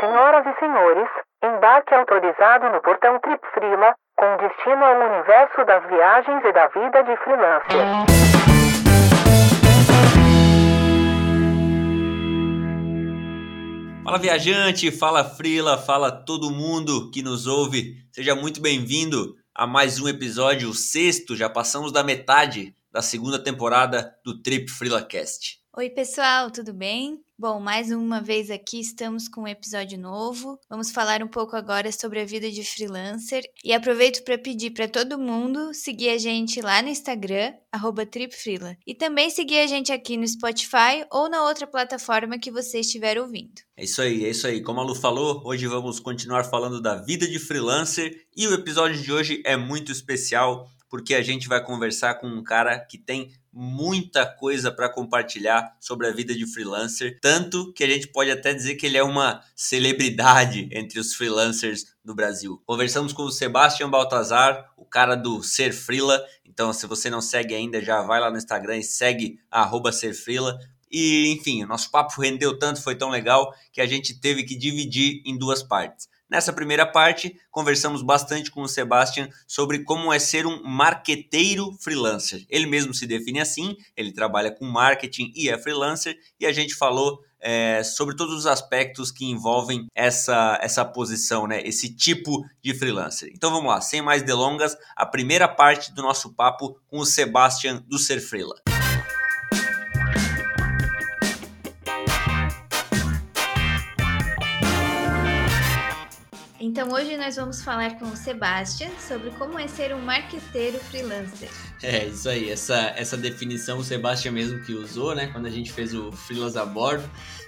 Senhoras e senhores, embarque autorizado no portão Trip Frila, com destino ao universo das viagens e da vida de freelancer. Fala viajante, fala Frila, fala todo mundo que nos ouve. Seja muito bem-vindo a mais um episódio, o sexto, já passamos da metade da segunda temporada do Trip FrilaCast. Oi, pessoal, tudo bem? Bom, mais uma vez aqui estamos com um episódio novo. Vamos falar um pouco agora sobre a vida de freelancer e aproveito para pedir para todo mundo seguir a gente lá no Instagram @tripfrila e também seguir a gente aqui no Spotify ou na outra plataforma que você estiver ouvindo. É isso aí, é isso aí. Como a Lu falou, hoje vamos continuar falando da vida de freelancer e o episódio de hoje é muito especial porque a gente vai conversar com um cara que tem muita coisa para compartilhar sobre a vida de freelancer, tanto que a gente pode até dizer que ele é uma celebridade entre os freelancers do Brasil. Conversamos com o Sebastião Baltazar, o cara do Ser Freela. Então, se você não segue ainda, já vai lá no Instagram e segue @serfreela. E, enfim, o nosso papo rendeu tanto, foi tão legal que a gente teve que dividir em duas partes. Nessa primeira parte, conversamos bastante com o Sebastian sobre como é ser um marqueteiro freelancer. Ele mesmo se define assim, ele trabalha com marketing e é freelancer, e a gente falou é, sobre todos os aspectos que envolvem essa, essa posição, né? esse tipo de freelancer. Então vamos lá, sem mais delongas, a primeira parte do nosso papo com o Sebastian do Ser Freela. Então hoje nós vamos falar com o Sebastian sobre como é ser um marqueteiro freelancer. É, isso aí, essa, essa definição o Sebastian mesmo que usou, né, quando a gente fez o Freelas a bordo.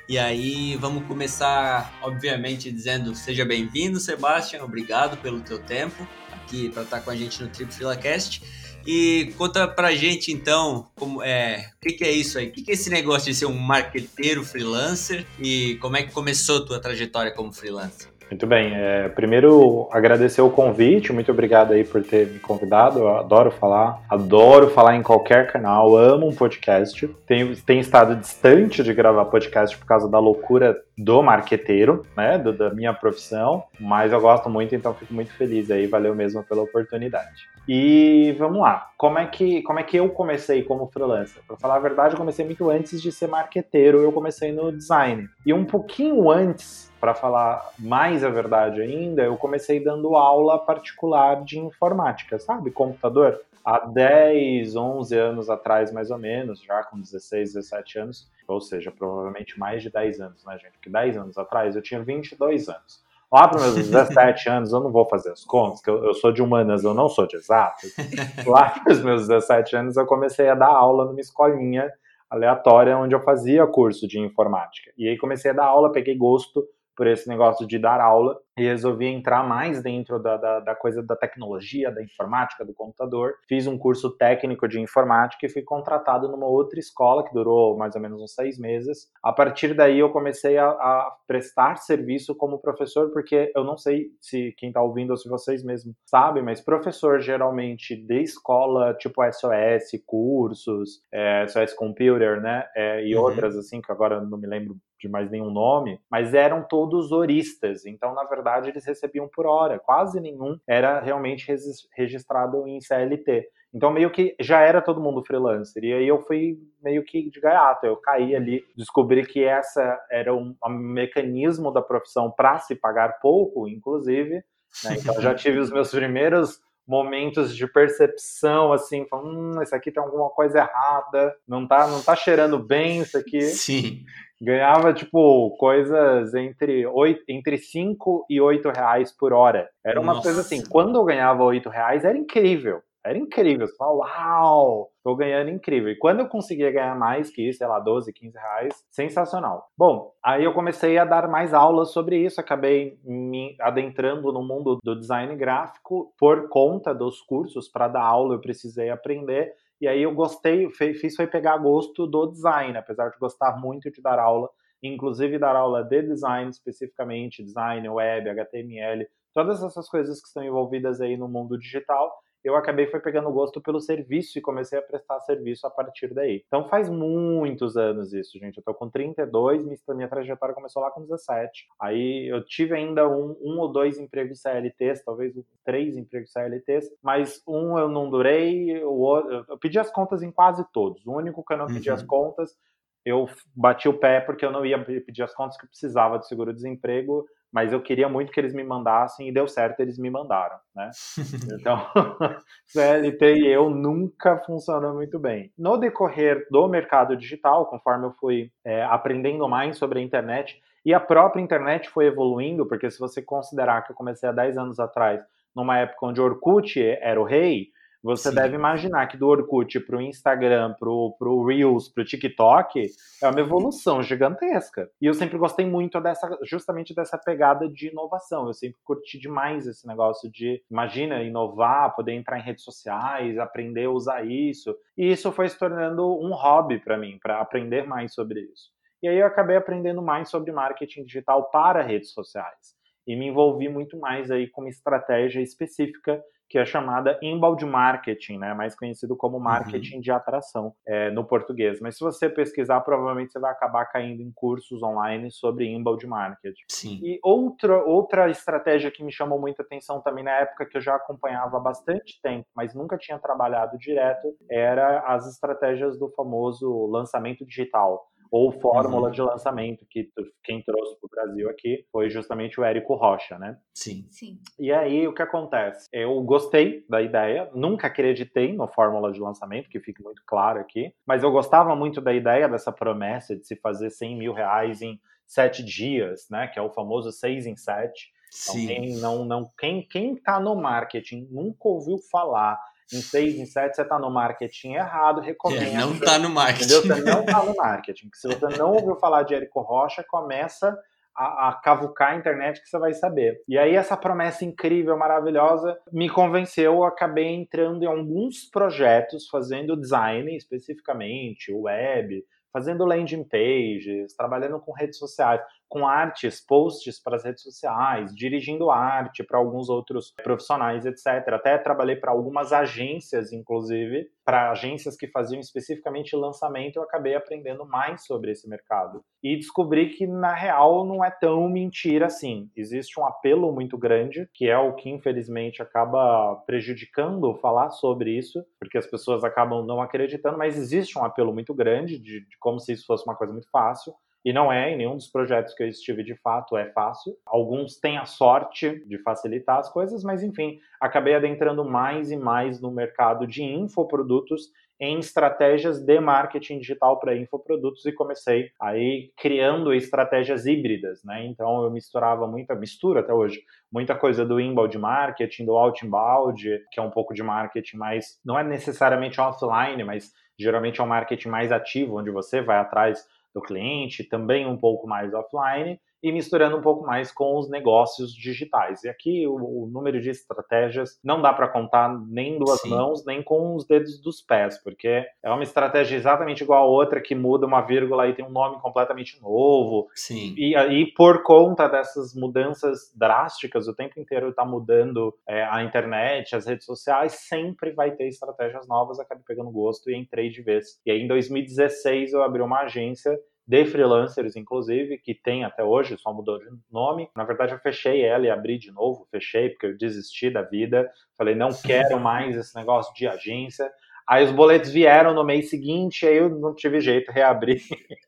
E aí vamos começar, obviamente, dizendo seja bem-vindo, Sebastian, obrigado pelo teu tempo aqui para estar com a gente no Trip FreelaCast. E conta pra gente então como é, o que, que, é isso aí? O que, que é esse negócio de ser um marqueteiro freelancer e como é que começou a tua trajetória como freelancer? Muito bem. É, primeiro, agradecer o convite. Muito obrigado aí por ter me convidado. Eu adoro falar, adoro falar em qualquer canal. Amo um podcast. Tenho, tenho estado distante de gravar podcast por causa da loucura do marqueteiro, né, do, da minha profissão. Mas eu gosto muito, então fico muito feliz aí. Valeu mesmo pela oportunidade. E vamos lá. Como é que, como é que eu comecei como freelancer? Para falar a verdade, eu comecei muito antes de ser marqueteiro. Eu comecei no design. E um pouquinho antes para falar mais a verdade ainda, eu comecei dando aula particular de informática, sabe? Computador. Há 10, 11 anos atrás, mais ou menos, já com 16, 17 anos, ou seja, provavelmente mais de 10 anos, né, gente? Porque 10 anos atrás eu tinha 22 anos. Lá para meus 17 anos, eu não vou fazer as contas, que eu, eu, sou de humanas, eu não sou de exatas. Lá para os meus 17 anos, eu comecei a dar aula numa escolinha aleatória onde eu fazia curso de informática. E aí comecei a dar aula, peguei gosto por esse negócio de dar aula e resolvi entrar mais dentro da, da, da, coisa da tecnologia, da informática, do computador. Fiz um curso técnico de informática e fui contratado numa outra escola que durou mais ou menos uns seis meses. A partir daí eu comecei a, a prestar serviço como professor, porque eu não sei se quem está ouvindo ou se vocês mesmos sabem, mas professor geralmente de escola tipo SOS, cursos, é, SOS Computer, né, é, e uhum. outras assim que agora não me lembro de mais nenhum nome, mas eram todos horistas. Então, na verdade, eles recebiam por hora. Quase nenhum era realmente registrado em CLT. Então, meio que já era todo mundo freelancer. E aí eu fui meio que de gaiato. Eu caí ali, descobri que essa era um, um mecanismo da profissão para se pagar pouco, inclusive. Né? Então, já tive os meus primeiros momentos de percepção, assim, falando, hum, isso aqui tem alguma coisa errada, não tá, não tá cheirando bem isso aqui. Sim ganhava, tipo, coisas entre, 8, entre 5 e 8 reais por hora. Era uma Nossa. coisa assim, quando eu ganhava 8 reais, era incrível. Era incrível. Você fala, uau, tô ganhando incrível. E quando eu conseguia ganhar mais que isso, sei lá, 12, 15 reais, sensacional. Bom, aí eu comecei a dar mais aulas sobre isso, acabei me adentrando no mundo do design gráfico por conta dos cursos. Para dar aula, eu precisei aprender. E aí eu gostei, fiz foi pegar gosto do design, apesar de gostar muito de dar aula, inclusive dar aula de design especificamente, design, web, HTML, todas essas coisas que estão envolvidas aí no mundo digital. Eu acabei foi pegando gosto pelo serviço e comecei a prestar serviço a partir daí. Então faz muitos anos isso, gente. Eu tô com 32, minha, trajetória começou lá com 17. Aí eu tive ainda um, um ou dois empregos CLTs, talvez três empregos CLTs, mas um eu não durei, o outro, eu pedi as contas em quase todos. O único que eu não pedi uhum. as contas eu bati o pé porque eu não ia pedir as contas que eu precisava de seguro-desemprego, mas eu queria muito que eles me mandassem e deu certo, eles me mandaram, né? Então, CLT e eu nunca funcionou muito bem. No decorrer do mercado digital, conforme eu fui é, aprendendo mais sobre a internet, e a própria internet foi evoluindo, porque se você considerar que eu comecei há 10 anos atrás, numa época onde Orkut era o rei, você Sim. deve imaginar que do Orkut para o Instagram, para o Reels, para o TikTok, é uma evolução gigantesca. E eu sempre gostei muito dessa, justamente dessa pegada de inovação. Eu sempre curti demais esse negócio de, imagina, inovar, poder entrar em redes sociais, aprender a usar isso. E isso foi se tornando um hobby para mim, para aprender mais sobre isso. E aí eu acabei aprendendo mais sobre marketing digital para redes sociais. E me envolvi muito mais aí com uma estratégia específica que é chamada inbound marketing, né, mais conhecido como uhum. marketing uhum. de atração é, no português. Mas se você pesquisar, provavelmente você vai acabar caindo em cursos online sobre inbound marketing. Sim. E outra, outra estratégia que me chamou muita atenção também na época que eu já acompanhava há bastante tempo, mas nunca tinha trabalhado direto, era as estratégias do famoso lançamento digital ou fórmula uhum. de lançamento, que quem trouxe para o Brasil aqui foi justamente o Érico Rocha, né? Sim. Sim. E aí, o que acontece? Eu gostei da ideia, nunca acreditei no fórmula de lançamento, que fique muito claro aqui, mas eu gostava muito da ideia dessa promessa de se fazer 100 mil reais em sete dias, né? Que é o famoso seis em sete. Então, Sim. quem não, não, quem, quem tá no marketing nunca ouviu falar em 6, em 7, você está no marketing errado, recomendo. É, não está no marketing. Entendeu? Você não está no marketing. Se você não ouviu falar de Érico Rocha, começa a, a, cavucar a internet que você vai saber. E aí essa promessa incrível, maravilhosa, me convenceu, eu acabei entrando em alguns projetos, fazendo design especificamente, web, fazendo landing pages, trabalhando com redes sociais, com artes, posts para as redes sociais, dirigindo arte para alguns outros profissionais, etc. Até trabalhei para algumas agências, inclusive, para agências que faziam especificamente lançamento, eu acabei aprendendo mais sobre esse mercado. E descobri que, na real, não é tão mentira assim. Existe um apelo muito grande, que é o que, infelizmente, acaba prejudicando falar sobre isso, porque as pessoas acabam não acreditando, mas existe um apelo muito grande, de, de como se isso fosse uma coisa muito fácil. E não é, em nenhum dos projetos que eu estive de fato é fácil. Alguns têm a sorte de facilitar as coisas, mas enfim, acabei adentrando mais e mais no mercado de infoprodutos em estratégias de marketing digital para infoprodutos e comecei aí criando estratégias híbridas, né? Então eu misturava muita, mistura até hoje, muita coisa do inbound marketing, do outbound, que é um pouco de marketing mais, não é necessariamente offline, mas geralmente é um marketing mais ativo, onde você vai atrás do cliente, também um pouco mais offline, e misturando um pouco mais com os negócios digitais. E aqui o, o número de estratégias não dá para contar nem duas Sim. mãos, nem com os dedos dos pés, porque é uma estratégia exatamente igual a outra que muda uma vírgula e tem um nome completamente novo. Sim. E aí, por conta dessas mudanças drásticas, o tempo inteiro está mudando é, a internet, as redes sociais, sempre vai ter estratégias novas. Acabei pegando gosto e entrei de vez. E aí, em 2016, eu abri uma agência de freelancers, inclusive, que tem até hoje, só mudou de nome. Na verdade, eu fechei ela e abri de novo, fechei, porque eu desisti da vida. Falei, não quero mais esse negócio de agência. Aí os boletos vieram no mês seguinte, aí eu não tive jeito, reabri.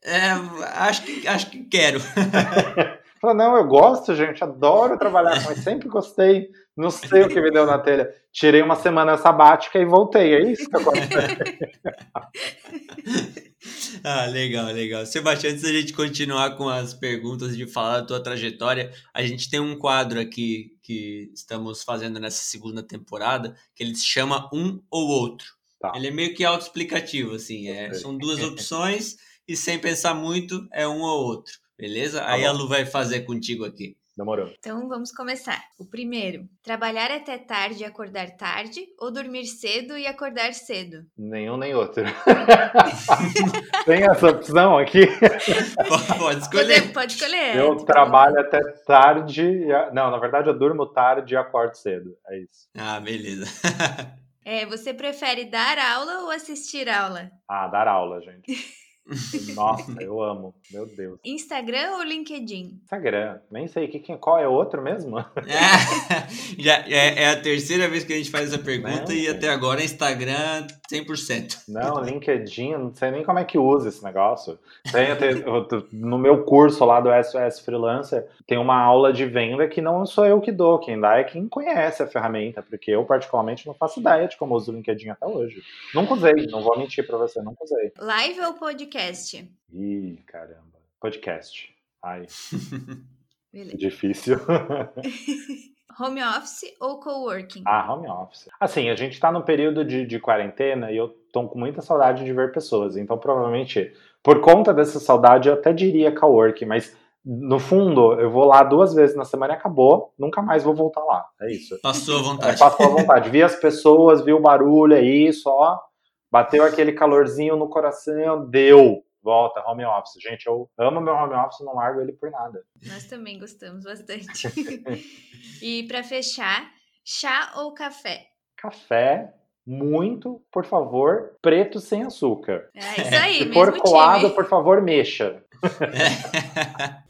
É, acho que, acho que quero. Falei, não, eu gosto, gente, adoro trabalhar isso, sempre gostei. Não sei o que me deu na telha. Tirei uma semana sabática e voltei. É isso que aconteceu. ah, legal, legal. Sebastião, antes da gente continuar com as perguntas de falar da tua trajetória, a gente tem um quadro aqui que estamos fazendo nessa segunda temporada, que ele se chama Um ou Outro. Tá. Ele é meio que autoexplicativo, assim. É, são duas opções e sem pensar muito é um ou outro. Beleza? Tá Aí bom. a Lu vai fazer contigo aqui. Demorou. Então vamos começar. O primeiro: trabalhar até tarde e acordar tarde, ou dormir cedo e acordar cedo? Nenhum nem outro. Tem essa opção aqui? Pode escolher. Pode, pode escolher. Eu trabalho até tarde. Não, na verdade eu durmo tarde e acordo cedo. É isso. Ah, beleza. É, você prefere dar aula ou assistir aula? Ah, dar aula, gente. Nossa, eu amo. Meu Deus. Instagram ou LinkedIn? Instagram. Nem sei que, que, qual é o outro mesmo. É, já, é, é, a terceira vez que a gente faz essa pergunta Não, e até agora é Instagram 100%. Não, LinkedIn, eu não sei nem como é que usa esse negócio. Tem, eu no meu curso lá do SOS Freelancer, tem uma aula de venda que não sou eu que dou, quem dá é quem conhece a ferramenta, porque eu, particularmente, não faço ideia de como uso o LinkedIn até hoje. Nunca usei, não vou mentir pra você, nunca usei. Live ou podcast? Ih, caramba. Podcast. Ai, Beleza. difícil. Home office ou coworking? Ah, home office. Assim, a gente tá no período de, de quarentena e eu tô com muita saudade de ver pessoas. Então, provavelmente, por conta dessa saudade, eu até diria coworking, mas no fundo, eu vou lá duas vezes na semana e acabou, nunca mais vou voltar lá. É isso. Passou à É, vontade. faço à vontade. Vi as pessoas, vi o barulho, é isso, ó. Bateu aquele calorzinho no coração, deu. Volta, home office. Gente, eu amo meu home office, não largo ele por nada. Nós também gostamos bastante. e para fechar, chá ou café? Café, muito, por favor, preto sem açúcar. É isso aí, Se mesmo for coado, time. por favor, mexa.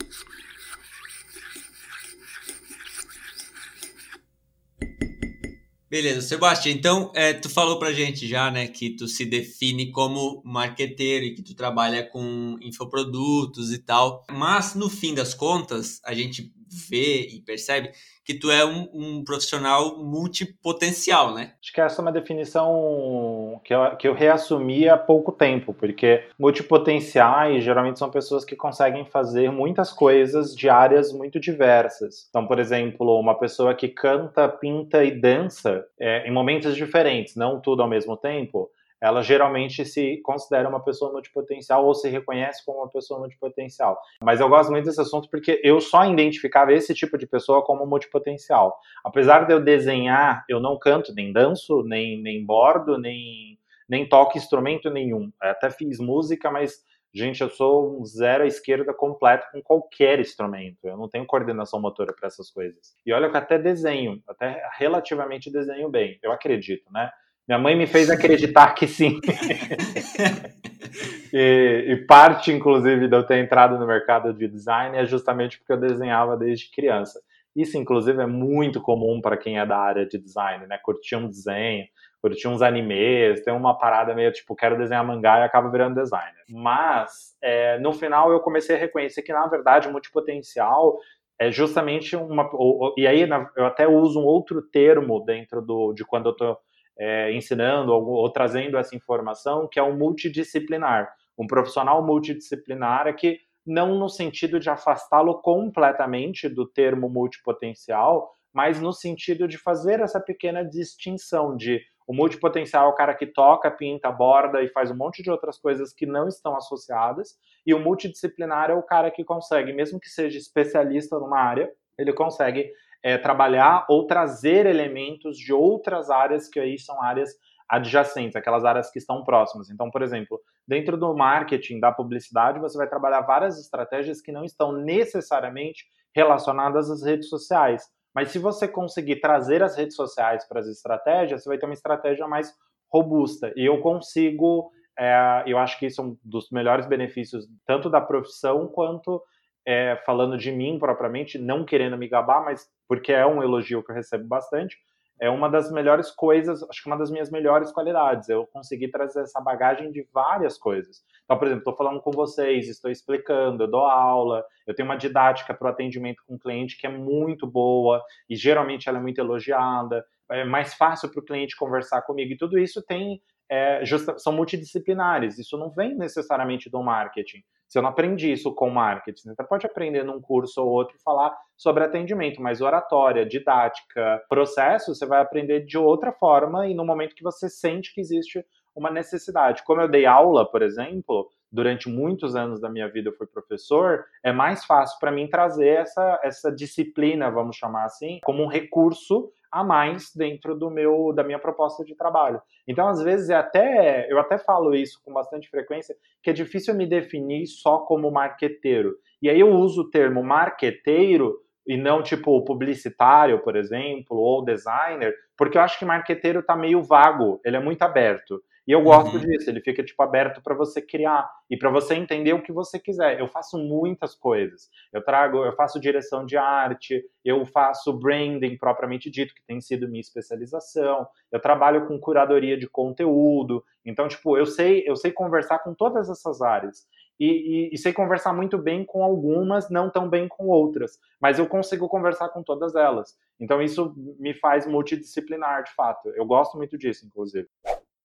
Beleza, Sebastião, então é, tu falou pra gente já, né, que tu se define como marqueteiro e que tu trabalha com infoprodutos e tal, mas no fim das contas, a gente vê e percebe que tu é um, um profissional multipotencial, né? Acho que essa é uma definição que eu, que eu reassumi há pouco tempo, porque multipotenciais geralmente são pessoas que conseguem fazer muitas coisas de áreas muito diversas. Então, por exemplo, uma pessoa que canta, pinta e dança é, em momentos diferentes, não tudo ao mesmo tempo, ela geralmente se considera uma pessoa multipotencial ou se reconhece como uma pessoa multipotencial. Mas eu gosto muito desse assunto porque eu só identificava esse tipo de pessoa como multipotencial. Apesar de eu desenhar, eu não canto, nem danço, nem, nem bordo, nem, nem toco instrumento nenhum. Eu até fiz música, mas, gente, eu sou um zero à esquerda completo com qualquer instrumento. Eu não tenho coordenação motora para essas coisas. E olha que eu até desenho, até relativamente desenho bem, eu acredito, né? Minha mãe me fez acreditar que sim. e, e, parte, inclusive, de eu ter entrado no mercado de design é justamente porque eu desenhava desde criança. Isso, inclusive, é muito comum para quem é da área de design, né? Curtir um desenho, curtir uns animes, tem uma parada meio tipo, quero desenhar mangá e acaba virando designer. Mas, é, no final, eu comecei a reconhecer que, na verdade, o multipotencial é justamente uma. Ou, e aí, eu até uso um outro termo dentro do, de quando eu estou é, ensinando ou, ou, trazendo essa informação, que é o multidisciplinar. Um profissional multidisciplinar é que não no sentido de afastá-lo completamente do termo multipotencial, mas no sentido de fazer essa pequena distinção de o multipotencial é o cara que toca, pinta, borda e faz um monte de outras coisas que não estão associadas, e o multidisciplinar é o cara que consegue, mesmo que seja especialista numa área, ele consegue é, trabalhar ou trazer elementos de outras áreas que aí são áreas adjacentes, aquelas áreas que estão próximas. Então, por exemplo, dentro do marketing, da publicidade, você vai trabalhar várias estratégias que não estão necessariamente relacionadas às redes sociais. Mas se você conseguir trazer as redes sociais para as estratégias, você vai ter uma estratégia mais robusta. E eu consigo, é, eu acho que isso é um dos melhores benefícios, tanto da profissão quanto é, falando de mim propriamente, não querendo me gabar, mas porque é um elogio que eu recebo bastante, é uma das melhores coisas, acho que uma das minhas melhores qualidades. Eu consegui trazer essa bagagem de várias coisas. Então, por exemplo, estou falando com vocês, estou explicando, eu dou aula, eu tenho uma didática para o atendimento com o cliente que é muito boa e geralmente ela é muito elogiada. É mais fácil para o cliente conversar comigo e tudo isso tem é, são multidisciplinares. Isso não vem necessariamente do marketing. Se eu não aprendi isso com marketing, você pode aprender num curso ou outro e falar sobre atendimento, mas oratória, didática, processo, você vai aprender de outra forma e no momento que você sente que existe uma necessidade. Como eu dei aula, por exemplo, durante muitos anos da minha vida eu fui professor, é mais fácil para mim trazer essa, essa disciplina, vamos chamar assim, como um recurso a mais dentro do meu da minha proposta de trabalho. Então, às vezes, é até eu até falo isso com bastante frequência, que é difícil me definir só como marqueteiro. E aí eu uso o termo marqueteiro e não tipo publicitário, por exemplo, ou designer, porque eu acho que marqueteiro tá meio vago, ele é muito aberto. E eu gosto uhum. disso, ele fica tipo aberto para você criar e para você entender o que você quiser. Eu faço muitas coisas. Eu trago, eu faço direção de arte, eu faço branding propriamente dito, que tem sido minha especialização. Eu trabalho com curadoria de conteúdo. Então, tipo, eu sei, eu sei conversar com todas essas áreas. E, e, e, sei conversar muito bem com algumas, não tão bem com outras, mas eu consigo conversar com todas elas. Então isso me faz multidisciplinar, de fato. Eu gosto muito disso, inclusive.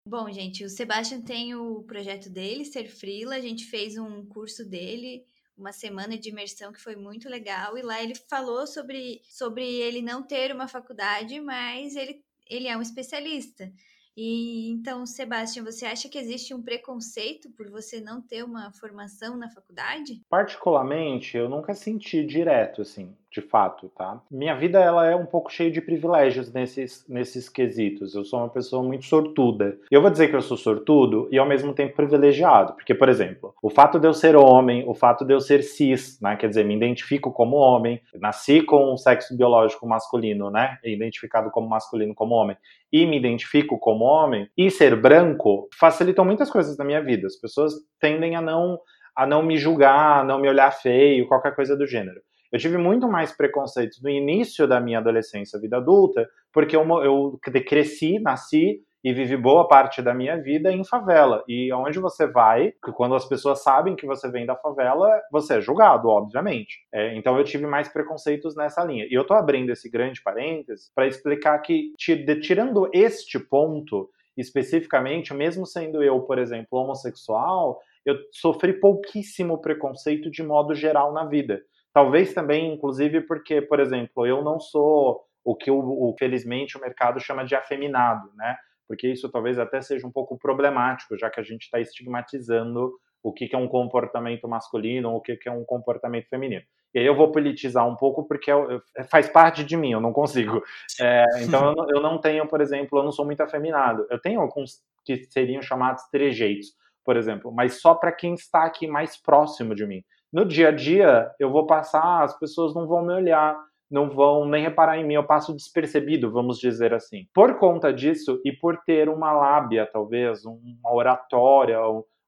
Bom, gente, o Sebastian tem o projeto dele, Ser Frila. A gente fez um curso dele, uma semana de imersão que foi muito legal. E lá ele falou sobre, sobre ele não ter uma faculdade, mas ele, ele é um especialista. E então, Sebastião, você acha que existe um preconceito por você não ter uma formação na faculdade? Particularmente, eu nunca senti direto, assim de fato, tá? Minha vida ela é um pouco cheia de privilégios nesses, nesses quesitos. Eu sou uma pessoa muito sortuda. Eu vou dizer que eu sou sortudo e ao mesmo tempo privilegiado, porque por exemplo, o fato de eu ser homem, o fato de eu ser cis, né, quer dizer, me identifico como homem, nasci com o sexo biológico masculino, né, identificado como masculino como homem, e me identifico como homem, e ser branco facilitam muitas coisas na minha vida. As pessoas tendem a não a não me julgar, a não me olhar feio, qualquer coisa do gênero. Eu tive muito mais preconceitos no início da minha adolescência, vida adulta, porque eu, eu cresci, nasci e vivi boa parte da minha vida em favela. E aonde você vai, quando as pessoas sabem que você vem da favela, você é julgado, obviamente. É, então eu tive mais preconceitos nessa linha. E eu tô abrindo esse grande parênteses para explicar que, tirando este ponto especificamente, mesmo sendo eu, por exemplo, homossexual, eu sofri pouquíssimo preconceito de modo geral na vida. Talvez também, inclusive, porque, por exemplo, eu não sou o que, o, o, felizmente, o mercado chama de afeminado, né? Porque isso talvez até seja um pouco problemático, já que a gente está estigmatizando o que, que, é um comportamento masculino ou o que, que, é um comportamento feminino. E aí eu vou politizar um pouco porque eu, eu, faz parte de mim, eu não consigo. É, então eu não, eu não, tenho, por exemplo, eu não sou muito afeminado. Eu tenho alguns que seriam chamados trejeitos, por exemplo, mas só para quem está aqui mais próximo de mim. No dia a dia, eu vou passar, as pessoas não vão me olhar, não vão nem reparar em mim, eu passo despercebido, vamos dizer assim. Por conta disso e por ter uma lábia, talvez, uma oratória,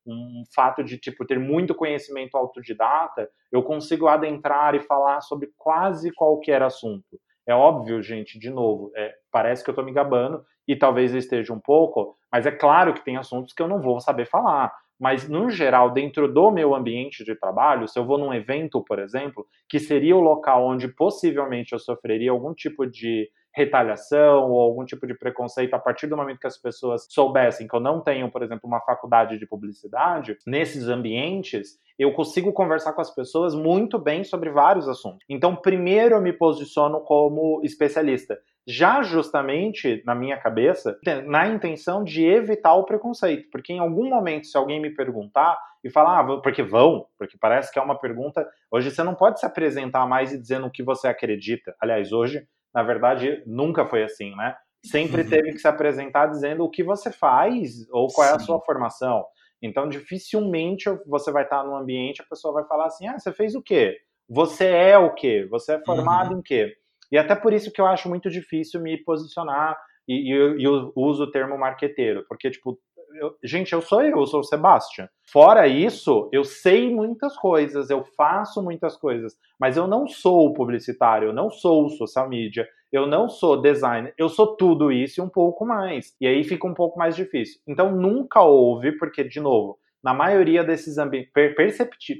um, fato de tipo ter muito conhecimento autodidata, eu consigo adentrar e falar sobre quase qualquer assunto. É óbvio, gente, de novo, é, parece que eu estou me gabando e talvez esteja um pouco, mas é claro que tem assuntos que eu não vou saber falar mas no geral, dentro do meu ambiente de trabalho, se eu vou num evento, por exemplo, que seria o local onde possivelmente eu sofreria algum tipo de retaliação ou algum tipo de preconceito a partir do momento que as pessoas soubessem que eu não tenho, por exemplo, uma faculdade de publicidade, nesses ambientes, eu consigo conversar com as pessoas muito bem sobre vários assuntos. Então, primeiro eu me posiciono como especialista já justamente na minha cabeça, na intenção de evitar o preconceito, porque em algum momento, se alguém me perguntar e falar, ah, porque vão, porque parece que é uma pergunta, hoje você não pode se apresentar mais e dizendo o que você acredita. Aliás, hoje, na verdade, nunca foi assim, né? Sempre uhum. teve que se apresentar dizendo o que você faz ou qual é a sua formação. Então, dificilmente você vai estar num ambiente, a pessoa vai falar assim: ah, você fez o quê? Você é o quê? Você é formado uhum. em quê? E até por isso que eu acho muito difícil me posicionar e, e, eu uso o termo marqueteiro, porque, tipo, eu, gente, eu sou eu, eu sou o Sebastian. Fora isso, eu sei muitas coisas, eu faço muitas coisas, mas eu não sou publicitário, eu não sou social media, eu não sou designer, eu sou tudo isso e um pouco mais. E aí fica um pouco mais difícil. Então nunca houve, porque, de novo, na maioria desses ambientes, per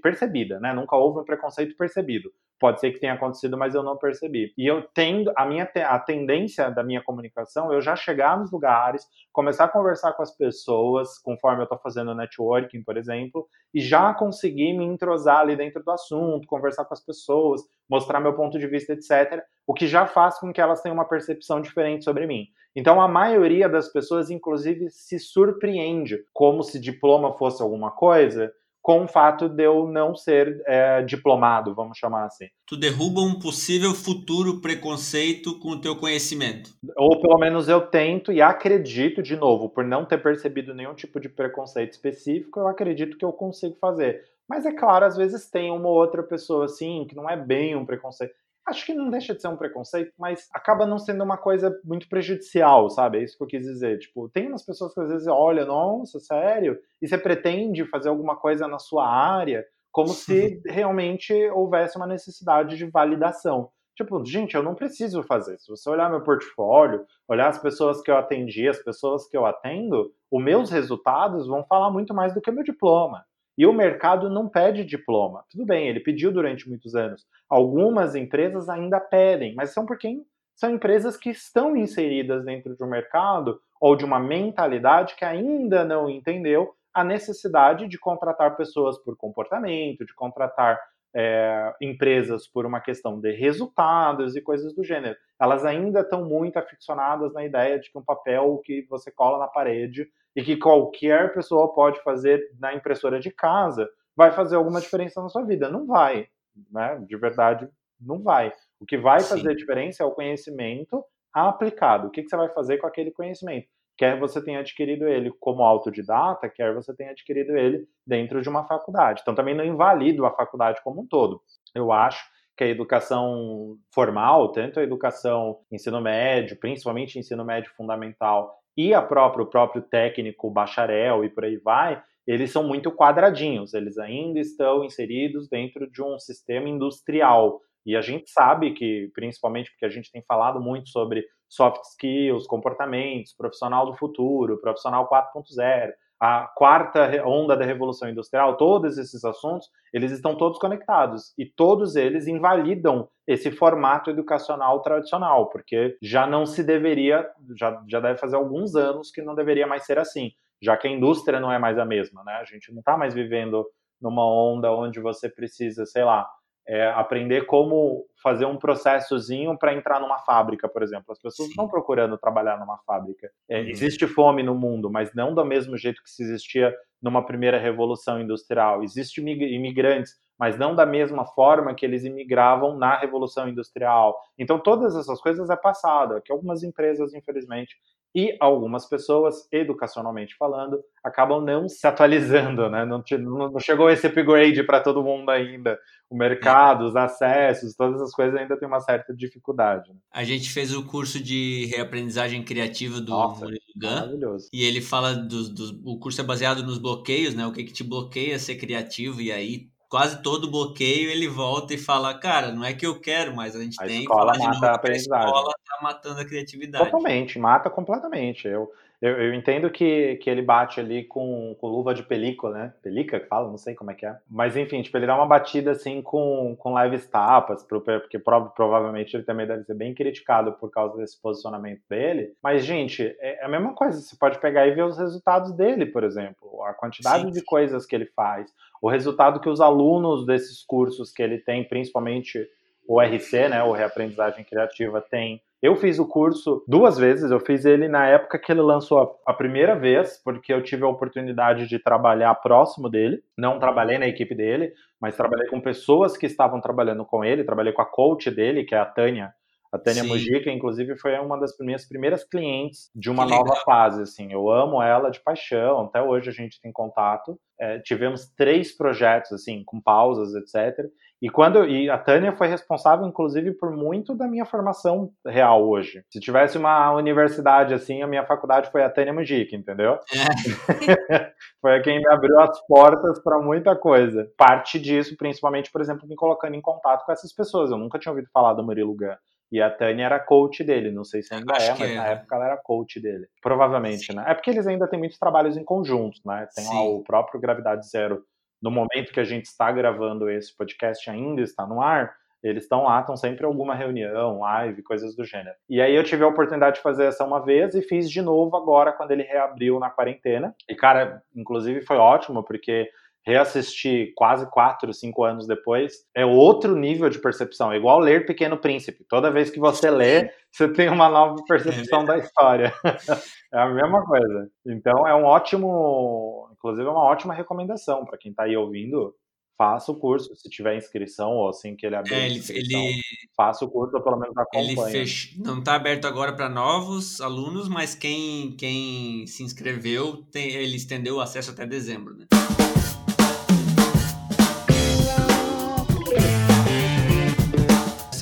percebida, né? Nunca houve um preconceito percebido. Pode ser que tenha acontecido, mas eu não percebi. E eu tendo a minha a tendência da minha comunicação, eu já chegar nos lugares, começar a conversar com as pessoas, conforme eu estou fazendo networking, por exemplo, e já conseguir me entrosar ali dentro do assunto, conversar com as pessoas, mostrar meu ponto de vista, etc. O que já faz com que elas tenham uma percepção diferente sobre mim. Então a maioria das pessoas, inclusive, se surpreende como se diploma fosse alguma coisa com o fato de eu não ser é, diplomado, vamos chamar assim. Tu derruba um possível futuro preconceito com o teu conhecimento. Ou pelo menos eu tento e acredito, de novo, por não ter percebido nenhum tipo de preconceito específico, eu acredito que eu consigo fazer. Mas é claro, às vezes tem uma outra pessoa assim, que não é bem um preconceito. Acho que não deixa de ser um preconceito, mas acaba não sendo uma coisa muito prejudicial, sabe? É isso que eu quis dizer. Tipo, tem umas pessoas que às vezes olham, nossa, sério? E você pretende fazer alguma coisa na sua área, como se realmente houvesse uma necessidade de validação. Tipo, gente, eu não preciso fazer. Se você olhar meu portfólio, olhar as pessoas que eu atendi, as pessoas que eu atendo, os meus resultados vão falar muito mais do que meu diploma. E o mercado não pede diploma. Tudo bem, ele pediu durante muitos anos. Algumas empresas ainda pedem, mas são porque são empresas que estão inseridas dentro de um mercado ou de uma mentalidade que ainda não entendeu a necessidade de contratar pessoas por comportamento, de contratar é, empresas por uma questão de resultados e coisas do gênero. Elas ainda estão muito aficionadas na ideia de que um papel que você cola na parede e que qualquer pessoa pode fazer na impressora de casa vai fazer alguma diferença na sua vida. Não vai, né? De verdade, não vai. O que vai Sim. fazer diferença é o conhecimento aplicado. O que, que você vai fazer com aquele conhecimento? Quer você tenha adquirido ele como autodidata, quer você tenha adquirido ele dentro de uma faculdade. Então também não invalido a faculdade como um todo. Eu acho que a educação formal, tanto a educação ensino médio, principalmente ensino médio fundamental, e a próprio, o próprio técnico, bacharel e por aí vai, eles são muito quadradinhos, eles ainda estão inseridos dentro de um sistema industrial. E a gente sabe que, principalmente porque a gente tem falado muito sobre soft skills, comportamentos, profissional do futuro, profissional 4.0, a quarta onda da revolução industrial, todos esses assuntos, eles estão todos conectados e todos eles invalidam esse formato educacional tradicional, porque já não se deveria, já, já deve fazer alguns anos que não deveria mais ser assim, já que a indústria não é mais a mesma, né? A gente não está mais vivendo numa onda onde você precisa, sei lá, é, aprender como fazer um processozinho para entrar numa fábrica, por exemplo. As pessoas Sim. estão procurando trabalhar numa fábrica. É, uhum. Existe fome no mundo, mas não do mesmo jeito que se existia numa primeira revolução industrial. Existem imigrantes, mas não da mesma forma que eles imigravam na revolução industrial. Então, todas essas coisas é passado. É que algumas empresas, infelizmente, e algumas pessoas, educacionalmente falando, acabam não se atualizando, né? Não, não chegou esse upgrade para todo mundo ainda. O mercado, os acessos, todas as coisas ainda tem uma certa dificuldade. Né? A gente fez o curso de reaprendizagem criativa do Nossa, Maravilhoso. E ele fala dos, dos. O curso é baseado nos bloqueios, né? O que, que te bloqueia ser criativo, e aí quase todo bloqueio ele volta e fala, cara, não é que eu quero, mas a gente a tem escola que mata a aprendizagem. A escola tá matando a criatividade. Totalmente, mata completamente. Eu, eu, eu, entendo que, que ele bate ali com, com luva de película, né? Pelica que fala, não sei como é que é. Mas enfim, tipo, ele dá uma batida assim com, com leves tapas, porque provavelmente ele também deve ser bem criticado por causa desse posicionamento dele. Mas, gente, é, é a mesma coisa. Você pode pegar e ver os resultados dele, por exemplo. A quantidade Sim. de coisas que ele faz. O resultado que os alunos desses cursos que ele tem, principalmente o RC, né? O Reaprendizagem Criativa, tem eu fiz o curso duas vezes, eu fiz ele na época que ele lançou a, primeira vez, porque eu tive a oportunidade de trabalhar próximo dele. Não trabalhei na equipe dele, mas trabalhei com pessoas que estavam trabalhando com ele. Trabalhei com a coach dele, que é a Tânia, a Tânia Mujica, inclusive, foi uma das minhas primeiras clientes de uma nova fase, assim. Eu amo ela de paixão, até hoje a gente tem contato. É, tivemos três projetos, assim, com pausas, etc. E quando e a Tânia foi responsável, inclusive, por muito da minha formação real hoje. Se tivesse uma universidade assim, a minha faculdade foi a Tânia Mujica, entendeu? É. foi quem me abriu as portas para muita coisa. Parte disso, principalmente, por exemplo, me colocando em contato com essas pessoas. Eu nunca tinha ouvido falar do Murilo Gun. E a Tânia era coach dele, não sei se ainda Acho é, mas é. na época ela era coach dele. Provavelmente, Sim. né? É porque eles ainda têm muitos trabalhos em conjunto, né? Tem lá o próprio Gravidade Zero. No momento que a gente está gravando esse podcast, ainda está no ar, eles estão lá, estão sempre em alguma reunião, live, coisas do gênero. E aí eu tive a oportunidade de fazer essa uma vez e fiz de novo agora quando ele reabriu na quarentena. E, cara, inclusive foi ótimo, porque reassistir quase quatro, cinco anos depois, é outro nível de percepção. É igual ler Pequeno Príncipe. Toda vez que você lê, você tem uma nova percepção da história. é a mesma coisa. Então é um ótimo, inclusive é uma ótima recomendação para quem está aí ouvindo. Faça o curso, se tiver inscrição ou assim que ele abrir. É, ele, ele, faça o curso ou pelo menos acompanhe. Ele fech... Não está aberto agora para novos alunos, mas quem, quem se inscreveu, tem, ele estendeu o acesso até dezembro. Né?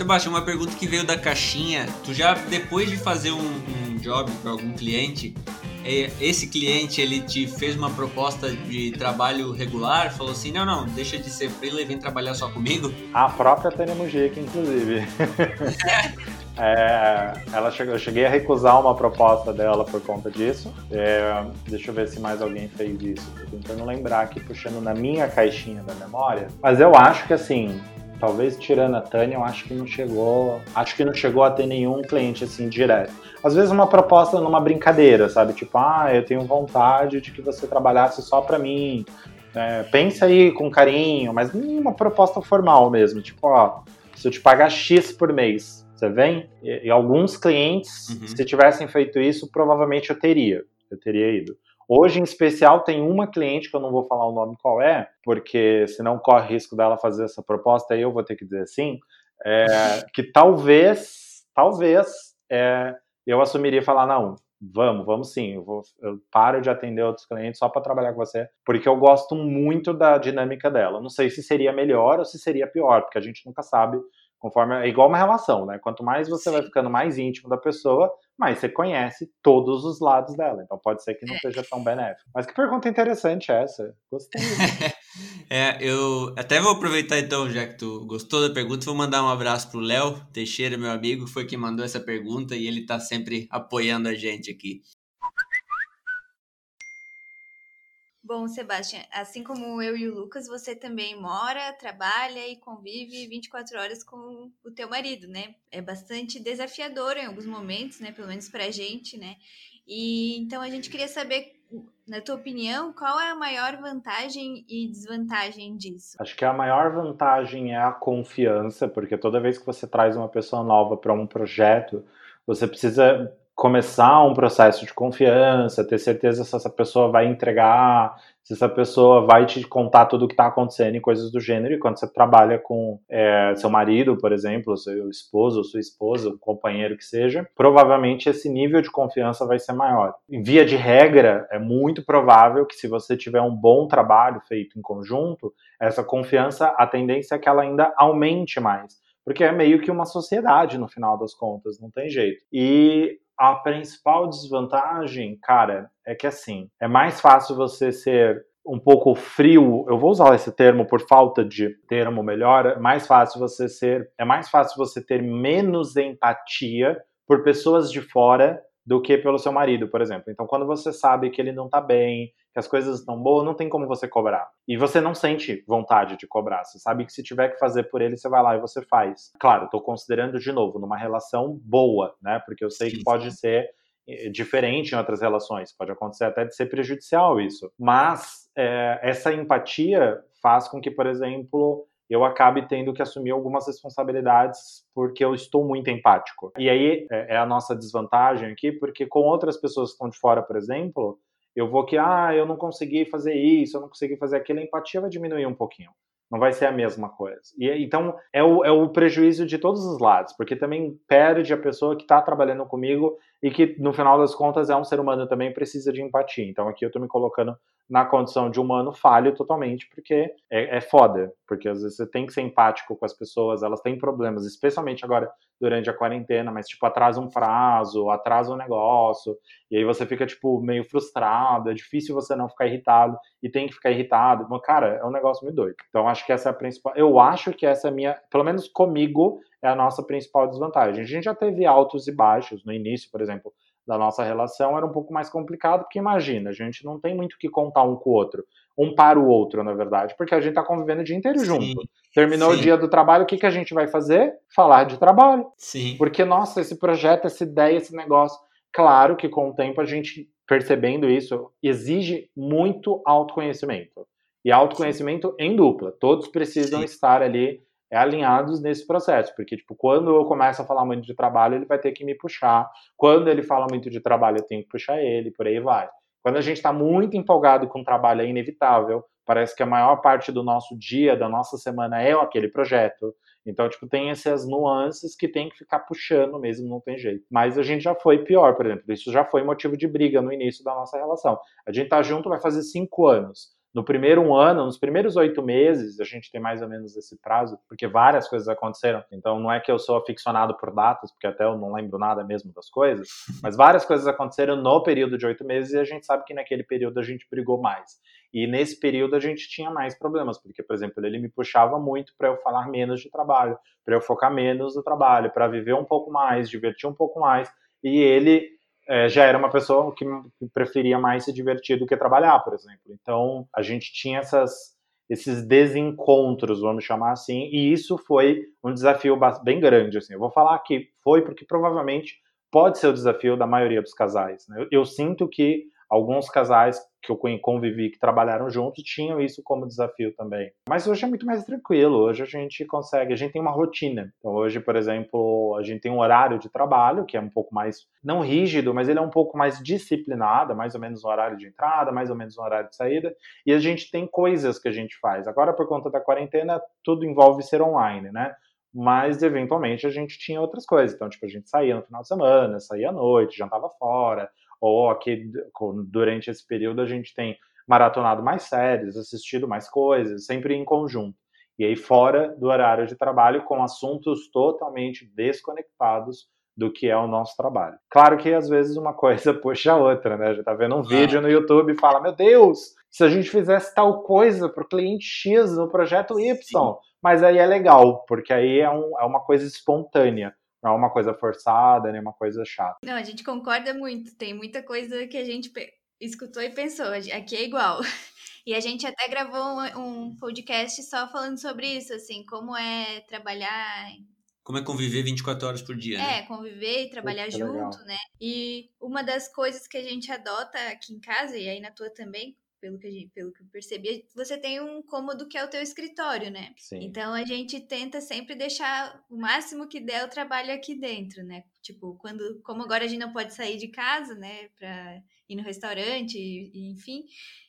Sebastião, uma pergunta que veio da caixinha. Tu já, depois de fazer um, um job para algum cliente, é, esse cliente ele te fez uma proposta de trabalho regular, falou assim, não, não, deixa de ser freela e vem trabalhar só comigo? A própria Tânia Mujica, inclusive. É, ela chegou, eu cheguei a recusar uma proposta dela por conta disso. É, deixa eu ver se mais alguém fez isso. Tô tentando lembrar aqui, puxando na minha caixinha da memória. Mas eu acho que assim, talvez tirando a Tânia, eu acho que não chegou. Acho que não chegou a ter nenhum cliente assim direto. Às vezes uma proposta numa brincadeira, sabe? Tipo, ah, eu tenho vontade de que você trabalhasse só para mim. É, pensa aí com carinho, mas uma proposta formal mesmo. Tipo, ó, se eu te pagar X por mês, você vem? E, e alguns clientes, uhum. se tivessem feito isso, provavelmente eu teria. Eu teria ido. Hoje, em especial, tem uma cliente que eu não vou falar o nome qual é, porque senão corre risco dela fazer essa proposta e eu vou ter que dizer sim. É, que talvez, talvez, é, eu assumiria falar, não, vamos, vamos sim, eu, vou, eu paro de atender outros clientes só para trabalhar com você, porque eu gosto muito da dinâmica dela. Não sei se seria melhor ou se seria pior, porque a gente nunca sabe Conforme é igual uma relação, né? Quanto mais você Sim. vai ficando mais íntimo da pessoa, mais você conhece todos os lados dela. Então pode ser que não é. seja tão benéfico. Mas que pergunta interessante essa. Gostei. é, eu até vou aproveitar então, já que tu gostou da pergunta, vou mandar um abraço pro Léo Teixeira, meu amigo, foi quem mandou essa pergunta e ele tá sempre apoiando a gente aqui. Bom, Sebastião, assim como eu e o Lucas, você também mora, trabalha e convive 24 horas com o teu marido, né? É bastante desafiador em alguns momentos, né? Pelo menos pra gente, né? E então a gente queria saber, na tua opinião, qual é a maior vantagem e desvantagem disso? Acho que a maior vantagem é a confiança, porque toda vez que você traz uma pessoa nova para um projeto, você precisa começar um processo de confiança, ter certeza se essa pessoa vai entregar, se essa pessoa vai te contar tudo o que está acontecendo e coisas do gênero. E quando você trabalha com é, seu marido, por exemplo, seu esposo, sua esposa, companheiro que seja, provavelmente esse nível de confiança vai ser maior. Via de regra, é muito provável que se você tiver um bom trabalho feito em conjunto, essa confiança, a tendência é que ela ainda aumente mais. Porque é meio que uma sociedade no final das contas, não tem jeito. E a principal desvantagem, cara, é que assim, é mais fácil você ser um pouco frio, eu vou usar esse termo por falta de termo melhor, é mais fácil você ser, é mais fácil você ter menos empatia por pessoas de fora do que pelo seu marido, por exemplo. Então, quando você sabe que ele não tá bem, que as coisas estão boas, não tem como você cobrar. E você não sente vontade de cobrar. Você sabe que se tiver que fazer por ele, você vai lá e você faz. Claro, estou considerando de novo numa relação boa, né? Porque eu sei que pode ser eh, diferente em outras relações. Pode acontecer até de ser prejudicial isso. Mas é, essa empatia faz com que, por exemplo, eu acabe tendo que assumir algumas responsabilidades porque eu estou muito empático. E aí é, é a nossa desvantagem aqui, porque com outras pessoas que estão de fora, por exemplo, eu vou que, ah, eu não consegui fazer isso, eu não consegui fazer aquilo, a empatia vai diminuir um pouquinho. Não vai ser a mesma coisa. E então é o, é o prejuízo de todos os lados, porque também perde a pessoa que está trabalhando comigo e que, no final das contas, é um ser humano também precisa de empatia. Então aqui eu estou me colocando na condição de humano falho totalmente, porque é, é foda. Porque às vezes você tem que ser empático com as pessoas, elas têm problemas, especialmente agora durante a quarentena, mas tipo, atrasa um prazo, atrasa um negócio, e aí você fica, tipo, meio frustrado, é difícil você não ficar irritado, e tem que ficar irritado. Mas, cara, é um negócio muito doido. Então acho que essa é a principal. Eu acho que essa é a minha, pelo menos comigo, é a nossa principal desvantagem. A gente já teve altos e baixos no início, por exemplo da nossa relação era um pouco mais complicado, porque imagina, a gente não tem muito o que contar um com o outro, um para o outro, na verdade, porque a gente está convivendo o dia inteiro sim, junto. Terminou sim. o dia do trabalho, o que, que a gente vai fazer? Falar de trabalho. Sim. Porque, nossa, esse projeto, essa ideia, esse negócio. Claro que com o tempo a gente, percebendo isso, exige muito autoconhecimento. E autoconhecimento sim. em dupla. Todos precisam estar ali é, alinhados nesse processo, porque tipo, quando eu começo a falar muito de trabalho, ele vai ter que me puxar. Quando ele fala muito de trabalho, eu tenho que puxar ele, por aí vai. Quando a gente está muito empolgado com o trabalho, é inevitável. Parece que a maior parte do nosso dia, da nossa semana, é aquele projeto. Então, tipo, tem essas nuances que tem que ficar puxando mesmo, não tem jeito. Mas a gente já foi pior, por exemplo. Isso já foi motivo de briga no início da nossa relação. A gente tá junto vai fazer cinco anos. No primeiro um ano, nos primeiros oito meses, a gente tem mais ou menos esse prazo, porque várias coisas aconteceram. Então não é que eu sou aficionado por datas, porque até eu não lembro nada mesmo das coisas, mas várias coisas aconteceram no período de oito meses e a gente sabe que naquele período a gente brigou mais. E nesse período a gente tinha mais problemas, porque, por exemplo, ele me puxava muito para eu falar menos de trabalho, para eu focar menos no trabalho, para viver um pouco mais, divertir um pouco mais. E ele é, já era uma pessoa que preferia mais se divertir do que trabalhar, por exemplo. Então, a gente tinha essas, esses desencontros, vamos chamar assim, e isso foi um desafio bem grande. Assim. Eu vou falar que foi porque provavelmente pode ser o desafio da maioria dos casais. Né? Eu, eu sinto que alguns casais que eu convivi, que trabalharam juntos, tinham isso como desafio também. Mas hoje é muito mais tranquilo, hoje a gente consegue, a gente tem uma rotina. Então hoje, por exemplo, a gente tem um horário de trabalho que é um pouco mais, não rígido, mas ele é um pouco mais disciplinado, mais ou menos um horário de entrada, mais ou menos um horário de saída, e a gente tem coisas que a gente faz. Agora, por conta da quarentena, tudo envolve ser online, né? mas eventualmente a gente tinha outras coisas. Então, tipo, a gente saía no final de semana, saía à noite, jantava fora, ou aqui durante esse período a gente tem maratonado mais séries, assistido mais coisas, sempre em conjunto. E aí fora do horário de trabalho com assuntos totalmente desconectados do que é o nosso trabalho. Claro que às vezes uma coisa puxa a outra, né? Já tá vendo um vídeo no YouTube e fala: "Meu Deus, se a gente fizesse tal coisa para o cliente X no projeto Y". Sim. Mas aí é legal, porque aí é, um, é uma coisa espontânea. Não é uma coisa forçada, nem uma coisa chata. Não, a gente concorda muito. Tem muita coisa que a gente escutou e pensou. Aqui é igual. E a gente até gravou um, podcast só falando sobre isso, assim, como é trabalhar como é conviver 24 horas por dia, né? É, conviver e trabalhar junto, legal. né? E uma das coisas que a gente adota aqui em casa, e aí na tua também, pelo que, gente, pelo que eu percebi, você tem um cômodo que é o teu escritório, né? Sim. Então a gente tenta sempre deixar o máximo que der o trabalho aqui dentro, né? Tipo, quando, como agora a gente não pode sair de casa, né, para ir no restaurante, enfim.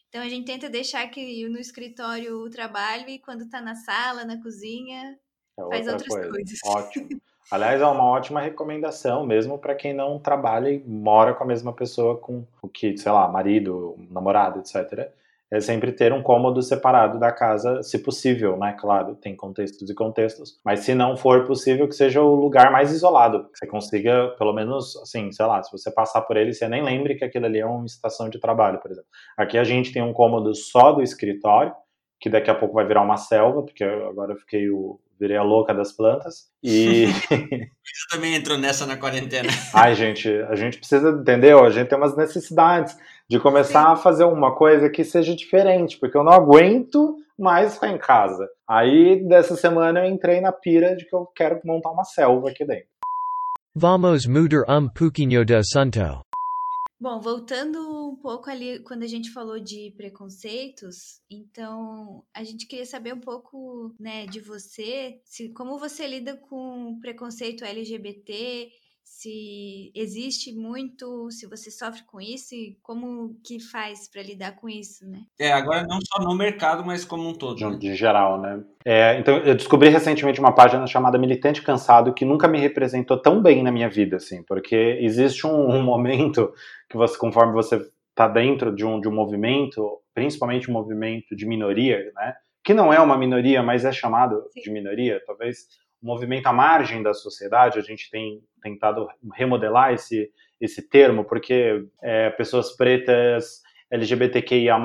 Então a gente tenta deixar que no escritório o trabalho e quando tá na sala, na cozinha, é faz outras coisa. coisas. Ótimo. Aliás, é uma ótima recomendação, mesmo para quem não trabalha e mora com a mesma pessoa, com o que, sei lá, marido, namorado, etc. É sempre ter um cômodo separado da casa, se possível, né? Claro, tem contextos e contextos, mas se não for possível, que seja o lugar mais isolado, que você consiga, pelo menos, assim, sei lá, se você passar por ele, você nem lembre que aquilo ali é uma estação de trabalho, por exemplo. Aqui a gente tem um cômodo só do escritório, que daqui a pouco vai virar uma selva, porque agora eu fiquei o, virei a louca das plantas. E. Você também entrou nessa na quarentena. Ai, gente, a gente precisa, entendeu? A gente tem umas necessidades de começar Sim. a fazer uma coisa que seja diferente, porque eu não aguento mais ficar em casa. Aí, dessa semana, eu entrei na pira de que eu quero montar uma selva aqui dentro. Vamos mudar um pouquinho de assunto. Bom, voltando um pouco ali quando a gente falou de preconceitos, então a gente queria saber um pouco, né, de você, se como você lida com preconceito LGBT se existe muito, se você sofre com isso e como que faz para lidar com isso, né? É, agora não só no mercado, mas como um todo. De, né? de geral, né? É, então, eu descobri recentemente uma página chamada Militante Cansado que nunca me representou tão bem na minha vida, assim, porque existe um, um momento que você, conforme você está dentro de um, de um movimento, principalmente um movimento de minoria, né? Que não é uma minoria, mas é chamado Sim. de minoria, talvez movimento à margem da sociedade, a gente tem tentado remodelar esse, esse termo, porque é, pessoas pretas, LGBTQIA,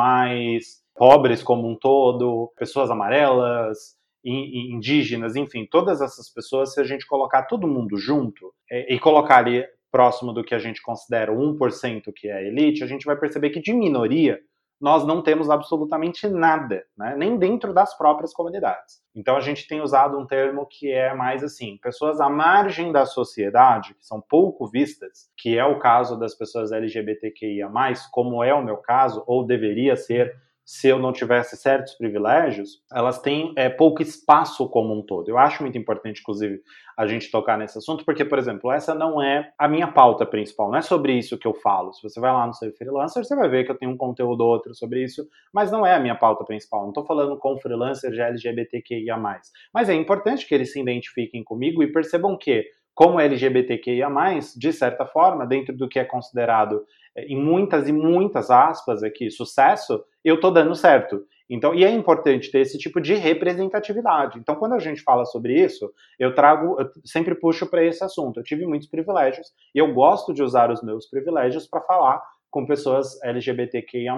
pobres como um todo, pessoas amarelas, indígenas, enfim, todas essas pessoas, se a gente colocar todo mundo junto é, e colocar ali próximo do que a gente considera 1% que é a elite, a gente vai perceber que de minoria nós não temos absolutamente nada, né? nem dentro das próprias comunidades. Então a gente tem usado um termo que é mais assim, pessoas à margem da sociedade, que são pouco vistas, que é o caso das pessoas LGBTQIA+, como é o meu caso, ou deveria ser se eu não tivesse certos privilégios, elas têm é, pouco espaço como um todo. Eu acho muito importante, inclusive, a gente tocar nesse assunto, porque, por exemplo, essa não é a minha pauta principal, não é sobre isso que eu falo. Se você vai lá no seu freelancer, você vai ver que eu tenho um conteúdo ou outro sobre isso, mas não é a minha pauta principal. Não estou falando com freelancers de LGBTQIA. Mas é importante que eles se identifiquem comigo e percebam que como LGBTQIA+, de certa forma, dentro do que é considerado em muitas e muitas aspas aqui, sucesso, eu tô dando certo. Então, e é importante ter esse tipo de representatividade. Então, quando a gente fala sobre isso, eu trago, eu sempre puxo para esse assunto. Eu tive muitos privilégios e eu gosto de usar os meus privilégios para falar com pessoas LGBTQIA+,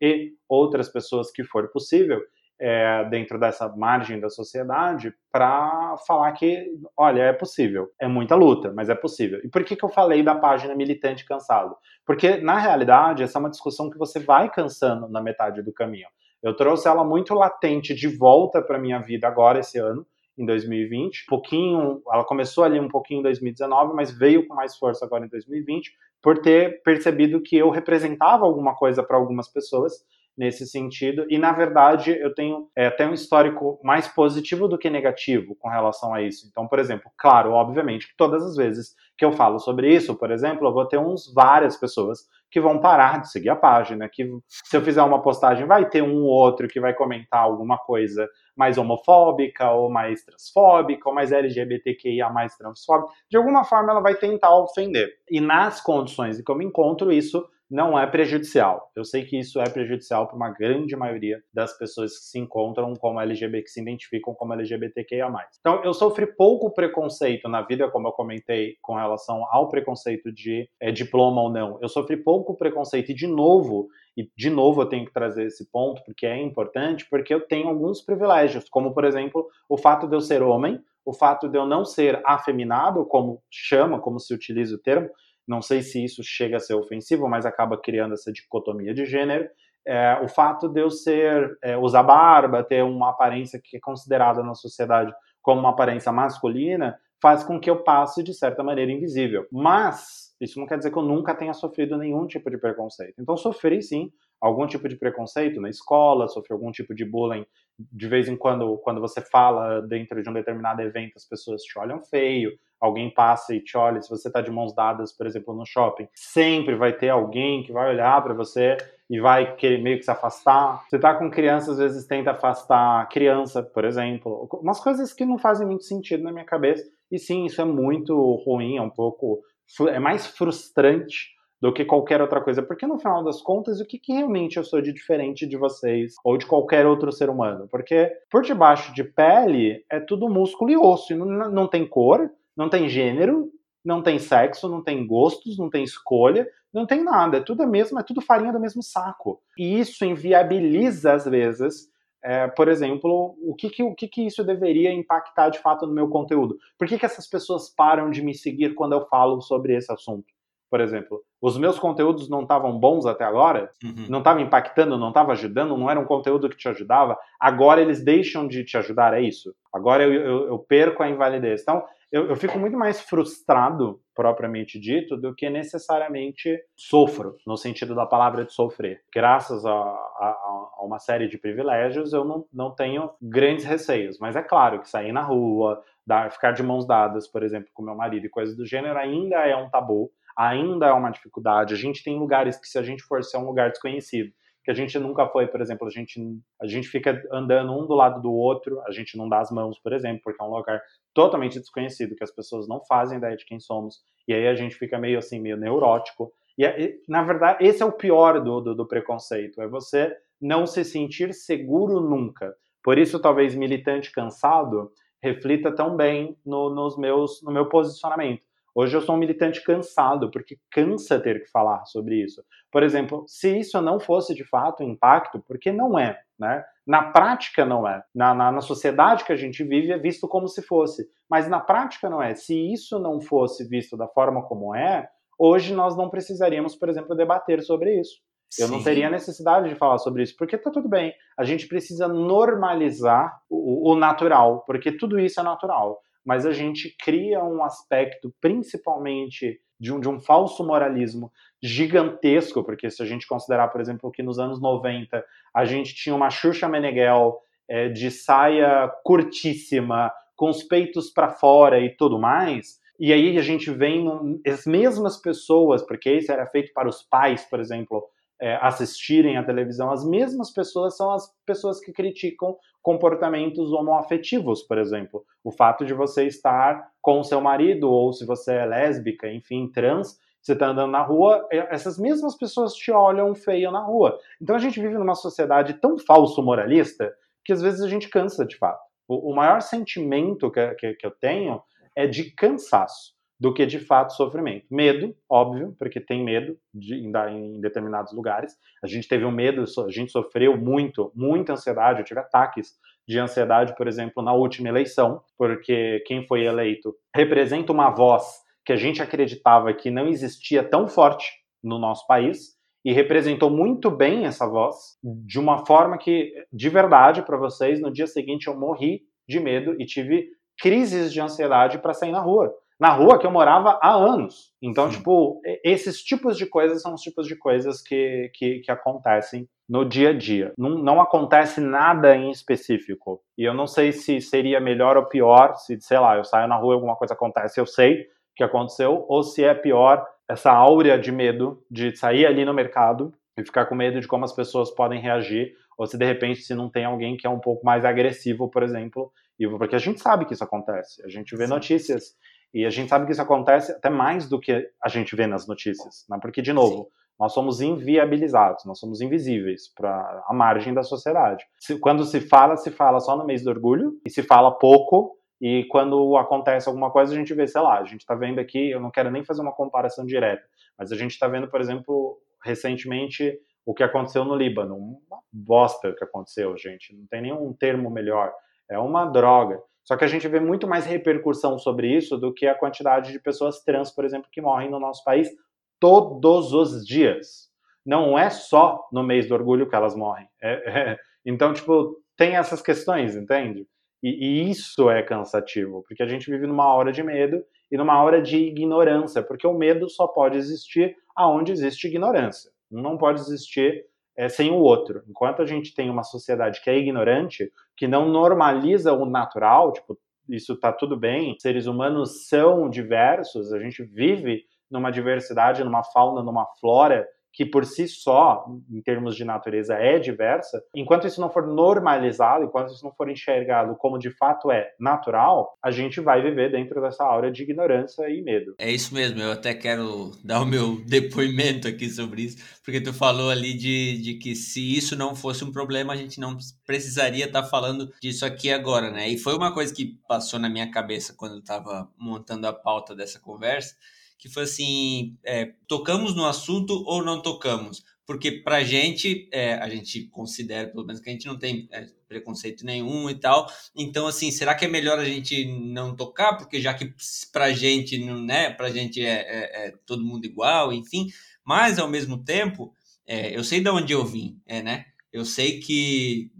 e outras pessoas que for possível, é, dentro dessa margem da sociedade para falar que, olha, é possível. É muita luta, mas é possível. E por que, que eu falei da página Militante Cansado? Porque, na realidade, essa é uma discussão que você vai cansando na metade do caminho. Eu trouxe ela muito latente de volta para minha vida agora, esse ano, em 2020. Um pouquinho, ela começou ali um pouquinho em 2019, mas veio com mais força agora em 2020, por ter percebido que eu representava alguma coisa para algumas pessoas nesse sentido. E, na verdade, eu tenho é, até um histórico mais positivo do que negativo com relação a isso. Então, por exemplo, claro, obviamente, que todas as vezes que eu falo sobre isso, por exemplo, eu vou ter uns várias pessoas que vão parar de seguir a página, que se eu fizer uma postagem, vai ter um ou outro que vai comentar alguma coisa mais homofóbica, ou mais transfóbica, ou mais LGBTQIA mais transfóbica. De alguma forma, ela vai tentar ofender. E nas condições em que eu me encontro, isso não é prejudicial. Eu sei que isso é prejudicial para uma grande maioria das pessoas que se encontram como LGBT, que se identificam como LGBTQIA+. Então, eu sofri pouco preconceito na vida, como eu comentei, com relação ao preconceito de é, diploma ou não. Eu sofri pouco preconceito e, de novo, e de novo eu tenho que trazer esse ponto, porque é importante, porque eu tenho alguns privilégios, como, por exemplo, o fato de eu ser homem, o fato de eu não ser afeminado, como chama, como se utiliza o termo, não sei se isso chega a ser ofensivo, mas acaba criando essa dicotomia de gênero. É, o fato de eu ser é, usar barba, ter uma aparência que é considerada na sociedade como uma aparência masculina, faz com que eu passe de certa maneira invisível. Mas isso não quer dizer que eu nunca tenha sofrido nenhum tipo de preconceito. Então sofri sim algum tipo de preconceito na escola, sofri algum tipo de bullying. De vez em quando, quando você fala dentro de um determinado evento, as pessoas te olham feio alguém passa e te olha, se você está de mãos dadas, por exemplo, no shopping, sempre vai ter alguém que vai olhar para você e vai querer meio que se afastar. Você está com criança, às vezes tenta afastar criança, por exemplo. Umas coisas que não fazem muito sentido na minha cabeça. E sim, isso é muito ruim, é um pouco. é mais frustrante do que qualquer outra coisa, porque no final das contas, o que, que, realmente eu sou de diferente de vocês ou de qualquer outro ser humano? Porque por debaixo de pele é tudo músculo e osso, e não, não tem cor, não tem gênero, não tem sexo, não tem gostos, não tem escolha, não tem nada. É tudo a mesma, é tudo farinha do mesmo saco. E isso inviabiliza, às vezes, é, por exemplo, o, que, que, o que, que isso deveria impactar de fato no meu conteúdo? Por que, que essas pessoas param de me seguir quando eu falo sobre esse assunto? Por exemplo, os meus conteúdos não estavam bons até agora, uhum. não estavam impactando, não estava ajudando, não era um conteúdo que te ajudava, agora eles deixam de te ajudar, é isso. Agora eu, eu, eu perco a invalidez. Então, eu, eu, fico muito mais frustrado, propriamente dito, do que necessariamente sofro, no sentido da palavra de sofrer. Graças a, a, a uma série de privilégios, eu não, não tenho grandes receios. Mas é claro que sair na rua, dar, ficar de mãos dadas, por exemplo, com meu marido e coisas do gênero, ainda é um tabu, ainda é uma dificuldade. A gente tem lugares que, se a gente for, se é um lugar desconhecido, que a gente nunca foi, por exemplo, a gente, a gente fica andando um do lado do outro, a gente não dá as mãos, por exemplo, porque é um lugar totalmente desconhecido, que as pessoas não fazem ideia de quem somos, e aí a gente fica meio assim, meio neurótico. E, é, na verdade, esse é o pior do, do, do preconceito, é você não se sentir seguro nunca. Por isso, talvez militante cansado reflita tão bem no, nos meus, no meu posicionamento. Hoje eu sou um militante cansado, porque cansa ter que falar sobre isso. Por exemplo, se isso não fosse de fato impacto, porque não é, né? Na prática não é. Na, na, na, sociedade que a gente vive é visto como se fosse. Mas na prática não é. Se isso não fosse visto da forma como é, hoje nós não precisaríamos, por exemplo, debater sobre isso. Eu Sim. não teria necessidade de falar sobre isso, porque tá tudo bem. A gente precisa normalizar o, o natural, porque tudo isso é natural mas a gente cria um aspecto, principalmente de um, de um falso moralismo gigantesco, porque se a gente considerar, por exemplo, que nos anos 90 a gente tinha uma Xuxa Meneghel é, de saia curtíssima, com os peitos para fora e tudo mais, e aí a gente vem as mesmas pessoas, porque isso era feito para os pais, por exemplo, é, assistirem à televisão, as mesmas pessoas são as pessoas que criticam comportamentos homoafetivos, por exemplo. O fato de você estar com o seu marido, ou se você é lésbica, enfim, trans, você está andando na rua, essas mesmas pessoas te olham feio na rua. Então a gente vive numa sociedade tão falso moralista que às vezes a gente cansa de fato. O, maior sentimento que, que eu tenho é de cansaço do que de fato sofrimento. Medo, óbvio, porque tem medo de, em, em, determinados lugares. A gente teve um medo, a gente sofreu muito, muita ansiedade. Eu tive ataques de ansiedade, por exemplo, na última eleição, porque quem foi eleito representa uma voz que a gente acreditava que não existia tão forte no nosso país e representou muito bem essa voz de uma forma que, de verdade, para vocês, no dia seguinte eu morri de medo e tive crises de ansiedade para sair na rua na rua que eu morava há anos. Então, Sim. tipo, esses tipos de coisas são os tipos de coisas que, que, que acontecem no dia a dia. Não, não, acontece nada em específico. E eu não sei se seria melhor ou pior se, sei lá, eu saio na rua e alguma coisa acontece, eu sei que aconteceu, ou se é pior essa áurea de medo de sair ali no mercado e ficar com medo de como as pessoas podem reagir, ou se de repente se não tem alguém que é um pouco mais agressivo, por exemplo, e porque a gente sabe que isso acontece. A gente vê notícias e a gente sabe que isso acontece até mais do que a gente vê nas notícias, né? porque, de novo, Sim. nós somos inviabilizados, nós somos invisíveis para a margem da sociedade. Se, quando se fala, se fala só no mês do orgulho, e se fala pouco, e quando acontece alguma coisa, a gente vê, sei lá, a gente está vendo aqui, eu não quero nem fazer uma comparação direta, mas a gente está vendo, por exemplo, recentemente o que aconteceu no Líbano. Uma bosta que aconteceu, gente. Não tem nenhum termo melhor. É uma droga. Só que a gente vê muito mais repercussão sobre isso do que a quantidade de pessoas trans, por exemplo, que morrem no nosso país todos os dias. Não é só no mês do orgulho que elas morrem. É, é, então, tipo, tem essas questões, entende? E, e, isso é cansativo, porque a gente vive numa hora de medo e numa hora de ignorância, porque o medo só pode existir aonde existe ignorância. Não pode existir é, sem o outro. Enquanto a gente tem uma sociedade que é ignorante, que não normaliza o natural, tipo, isso está tudo bem, seres humanos são diversos, a gente vive numa diversidade, numa fauna, numa flora que por si só, em termos de natureza, é diversa, enquanto isso não for normalizado, enquanto isso não for enxergado como de fato é natural, a gente vai viver dentro dessa aura de ignorância e medo. É isso mesmo, eu até quero dar o meu depoimento aqui sobre isso, porque tu falou ali de, de que se isso não fosse um problema, a gente não precisaria estar tá falando disso aqui agora, né? E foi uma coisa que passou na minha cabeça quando eu estava montando a pauta dessa conversa, que foi assim: é, tocamos no assunto ou não tocamos? Porque para gente, é, a gente considera, pelo menos, que a gente não tem é, preconceito nenhum e tal. Então, assim, será que é melhor a gente não tocar? Porque já que pra gente, né, pra gente é, é, é todo mundo igual, enfim. Mas, ao mesmo tempo, é, eu sei de onde eu vim, é, né? Eu sei que,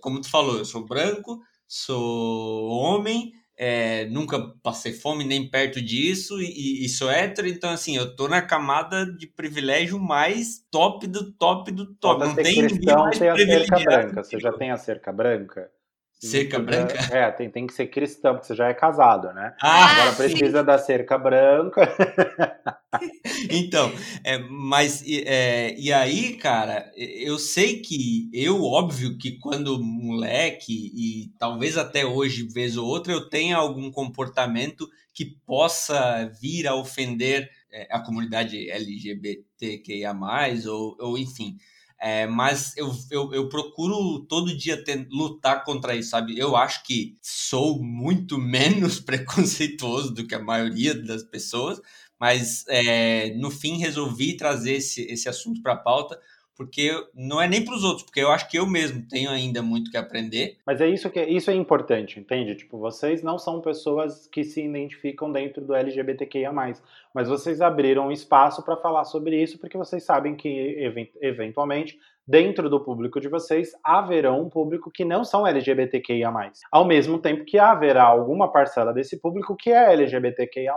como tu falou, eu sou branco, sou homem, é, nunca passei fome nem perto disso e, e, sou hétero, então assim, eu tô na camada de privilégio mais top do top do top. Não tem cristão, tem a cerca branca. Você já tem a cerca branca? Cerca branca? É, tem, tem que ser cristão, porque você já é casado, né? Ah, Agora sim. precisa da cerca branca. então, é, mas é, e aí, cara, eu sei que eu, óbvio que quando moleque, e talvez até hoje, vez ou outra, eu tenha algum comportamento que possa vir a ofender é, a comunidade LGBTQIA, ou, ou enfim. É, mas eu, eu, eu, procuro todo dia ter, lutar contra isso, sabe? Eu acho que sou muito menos preconceituoso do que a maioria das pessoas, mas é, no fim resolvi trazer esse, esse assunto para a pauta porque não é nem para os outros, porque eu acho que eu mesmo tenho ainda muito que aprender. Mas é isso que é, isso é importante, entende? Tipo, vocês não são pessoas que se identificam dentro do LGBTQIA+, mas vocês abriram espaço para falar sobre isso porque vocês sabem que eventualmente dentro do público de vocês haverá um público que não são LGBTQIA+, ao mesmo tempo que haverá alguma parcela desse público que é LGBTQIA+.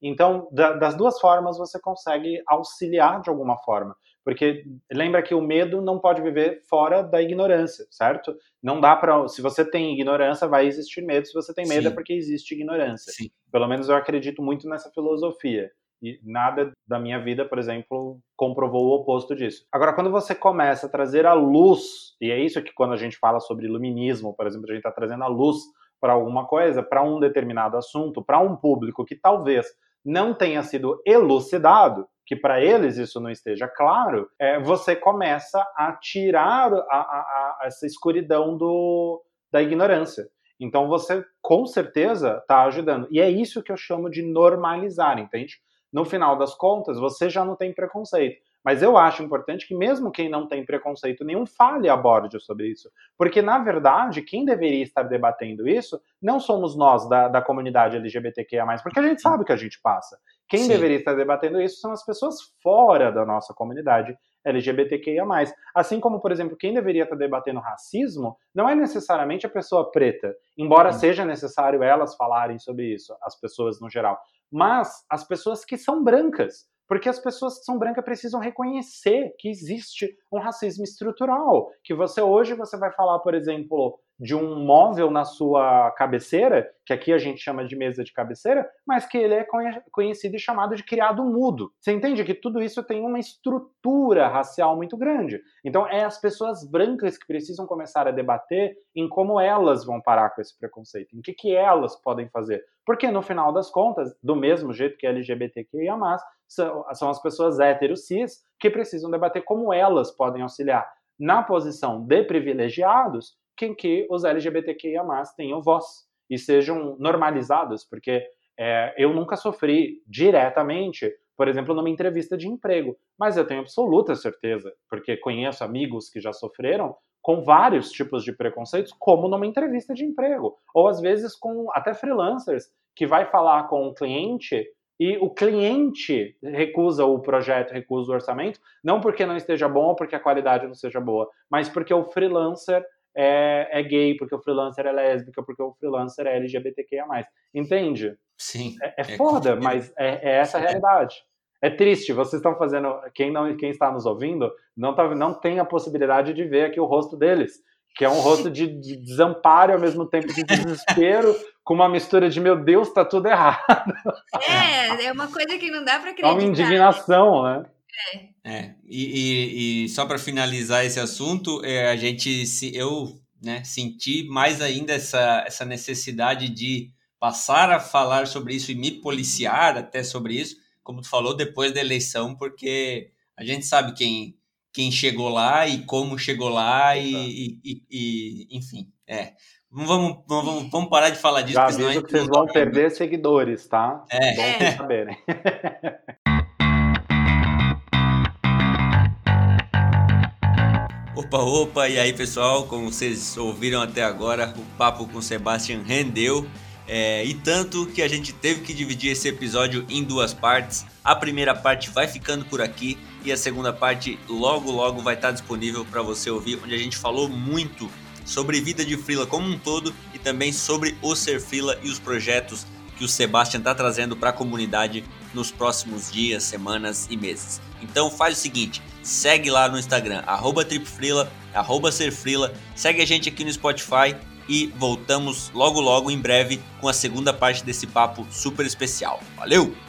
Então, da, das duas formas você consegue auxiliar de alguma forma. Porque lembra que o medo não pode viver fora da ignorância, certo? Não dá para. Se você tem ignorância, vai existir medo. Se você tem medo, é Sim. é porque existe ignorância. Sim. Pelo menos eu acredito muito nessa filosofia. E nada da minha vida, por exemplo, comprovou o oposto disso. Agora, quando você começa a trazer a luz, e é isso que quando a gente fala sobre iluminismo, por exemplo, a gente está trazendo a luz para alguma coisa, para um determinado assunto, para um público que talvez não tenha sido elucidado, que para eles isso não esteja claro, é, você começa a tirar a, a, a essa escuridão do, da ignorância. Então você com certeza está ajudando. E é isso que eu chamo de normalizar, entende? No final das contas, você já não tem preconceito. Mas eu acho importante que, mesmo quem não tem preconceito nenhum, fale e aborde sobre isso. Porque, na verdade, quem deveria estar debatendo isso não somos nós da, da comunidade LGBTQIA, porque a gente sabe o que a gente passa. Quem Sim. deveria estar debatendo isso são as pessoas fora da nossa comunidade LGBTQIA. Assim como, por exemplo, quem deveria estar debatendo racismo não é necessariamente a pessoa preta, embora Sim. seja necessário elas falarem sobre isso, as pessoas no geral, mas as pessoas que são brancas porque as pessoas que são brancas precisam reconhecer que existe um racismo estrutural. Que você hoje você vai falar, por exemplo, de um móvel na sua cabeceira, que aqui a gente chama de mesa de cabeceira, mas que ele é conhecido e chamado de criado mudo. Você entende que tudo isso tem uma estrutura racial muito grande. Então é as pessoas brancas que precisam começar a debater em como elas vão parar com esse preconceito, em que, que elas podem fazer. Porque no final das contas, do mesmo jeito que LGBTQIA+, são, são as pessoas héteros cis que precisam debater como elas podem auxiliar na posição de privilegiados que, que os LGBTQIA+, tenham voz e sejam normalizados, porque é, eu nunca sofri diretamente, por exemplo, numa entrevista de emprego, mas eu tenho absoluta certeza, porque conheço amigos que já sofreram com vários tipos de preconceitos, como numa entrevista de emprego, ou às vezes com até freelancers que vai falar com o cliente e o cliente recusa o projeto, recusa o orçamento, não porque não esteja bom ou porque a qualidade não seja boa, mas porque o freelancer é, é, gay, porque o freelancer é lésbica, porque o freelancer é LGBTQIA+. Entende? Sim. É, é, é foda, mas é, é, essa a realidade. É triste, vocês estão fazendo. Quem, não, quem está nos ouvindo não, tá, não tem a possibilidade de ver aqui o rosto deles, que é um rosto de, de desamparo ao mesmo tempo de desespero, com uma mistura de meu Deus, tá tudo errado. É, é uma coisa que não dá para acreditar. É uma indignação, né? É. É, e, e, e só para finalizar esse assunto, é, a gente, se, eu né, senti mais ainda essa, essa necessidade de passar a falar sobre isso e me policiar até sobre isso, como tu falou, depois da eleição, porque a gente sabe quem, quem chegou lá e como chegou lá e, e, e enfim, é. Vamos, vamos, vamos parar de falar disso. Já aviso que vocês vão perder seguidores, tá? É. Bom é. saberem. Opa, opa, e aí pessoal, como vocês ouviram até agora, o papo com o Sebastian rendeu. É, e tanto que a gente teve que dividir esse episódio em duas partes. A primeira parte vai ficando por aqui e a segunda parte logo logo vai estar disponível para você ouvir, onde a gente falou muito sobre vida de freela como um todo e também sobre o ser freela e os projetos que o Sebastian está trazendo para a comunidade nos próximos dias, semanas e meses. Então faz o seguinte, segue lá no Instagram, arroba tripfrila, arroba serfrila, segue a gente aqui no Spotify e voltamos logo logo em breve com a segunda parte desse papo super especial. Valeu!